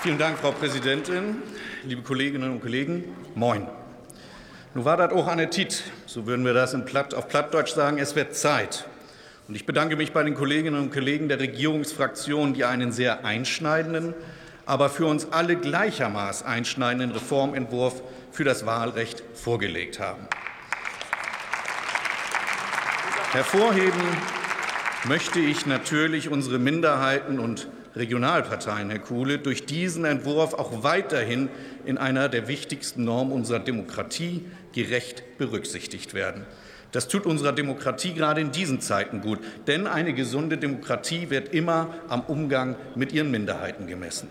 Vielen Dank, Frau Präsidentin, liebe Kolleginnen und Kollegen. Moin. Nun war das auch eine Tit, so würden wir das Platt, auf Plattdeutsch sagen, es wird Zeit. Und ich bedanke mich bei den Kolleginnen und Kollegen der Regierungsfraktionen, die einen sehr einschneidenden, aber für uns alle gleichermaßen einschneidenden Reformentwurf für das Wahlrecht vorgelegt haben. Hervorheben möchte ich natürlich unsere Minderheiten und Regionalparteien, Herr Kuhle, durch diesen Entwurf auch weiterhin in einer der wichtigsten Normen unserer Demokratie gerecht berücksichtigt werden. Das tut unserer Demokratie gerade in diesen Zeiten gut, denn eine gesunde Demokratie wird immer am Umgang mit ihren Minderheiten gemessen.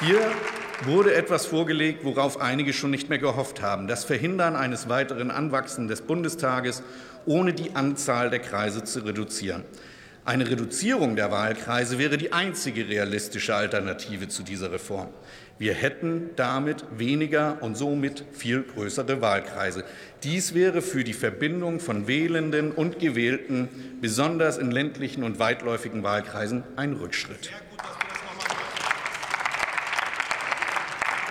Hier wurde etwas vorgelegt, worauf einige schon nicht mehr gehofft haben, das Verhindern eines weiteren Anwachsens des Bundestages, ohne die Anzahl der Kreise zu reduzieren. Eine Reduzierung der Wahlkreise wäre die einzige realistische Alternative zu dieser Reform. Wir hätten damit weniger und somit viel größere Wahlkreise. Dies wäre für die Verbindung von Wählenden und Gewählten, besonders in ländlichen und weitläufigen Wahlkreisen, ein Rückschritt.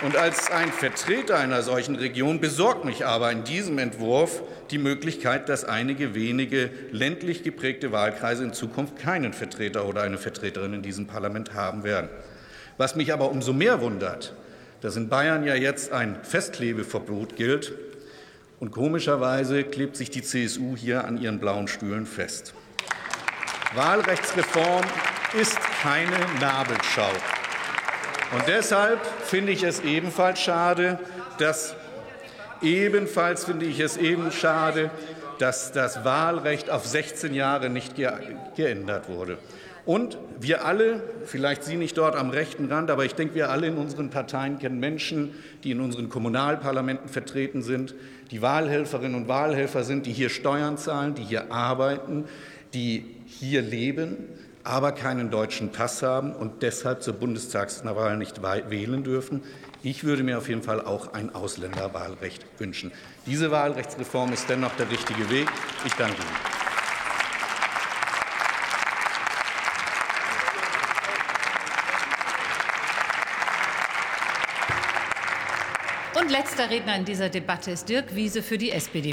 Und als ein Vertreter einer solchen Region besorgt mich aber in diesem Entwurf die Möglichkeit, dass einige wenige ländlich geprägte Wahlkreise in Zukunft keinen Vertreter oder eine Vertreterin in diesem Parlament haben werden. Was mich aber umso mehr wundert, dass in Bayern ja jetzt ein Festklebeverbot gilt. Und komischerweise klebt sich die CSU hier an ihren blauen Stühlen fest. Wahlrechtsreform ist keine Nabelschau. Und deshalb finde ich es ebenfalls schade, dass ebenfalls finde ich es eben schade, dass das Wahlrecht auf 16 Jahre nicht geändert wurde. Und wir alle, vielleicht Sie nicht dort am rechten Rand, aber ich denke, wir alle in unseren Parteien kennen Menschen, die in unseren Kommunalparlamenten vertreten sind, die Wahlhelferinnen und Wahlhelfer sind, die hier Steuern zahlen, die hier arbeiten, die hier leben aber keinen deutschen Pass haben und deshalb zur Bundestagswahl nicht wählen dürfen. Ich würde mir auf jeden Fall auch ein Ausländerwahlrecht wünschen. Diese Wahlrechtsreform ist dennoch der richtige Weg. Ich danke Ihnen. Und letzter Redner in dieser Debatte ist Dirk Wiese für die SPD-Fraktion.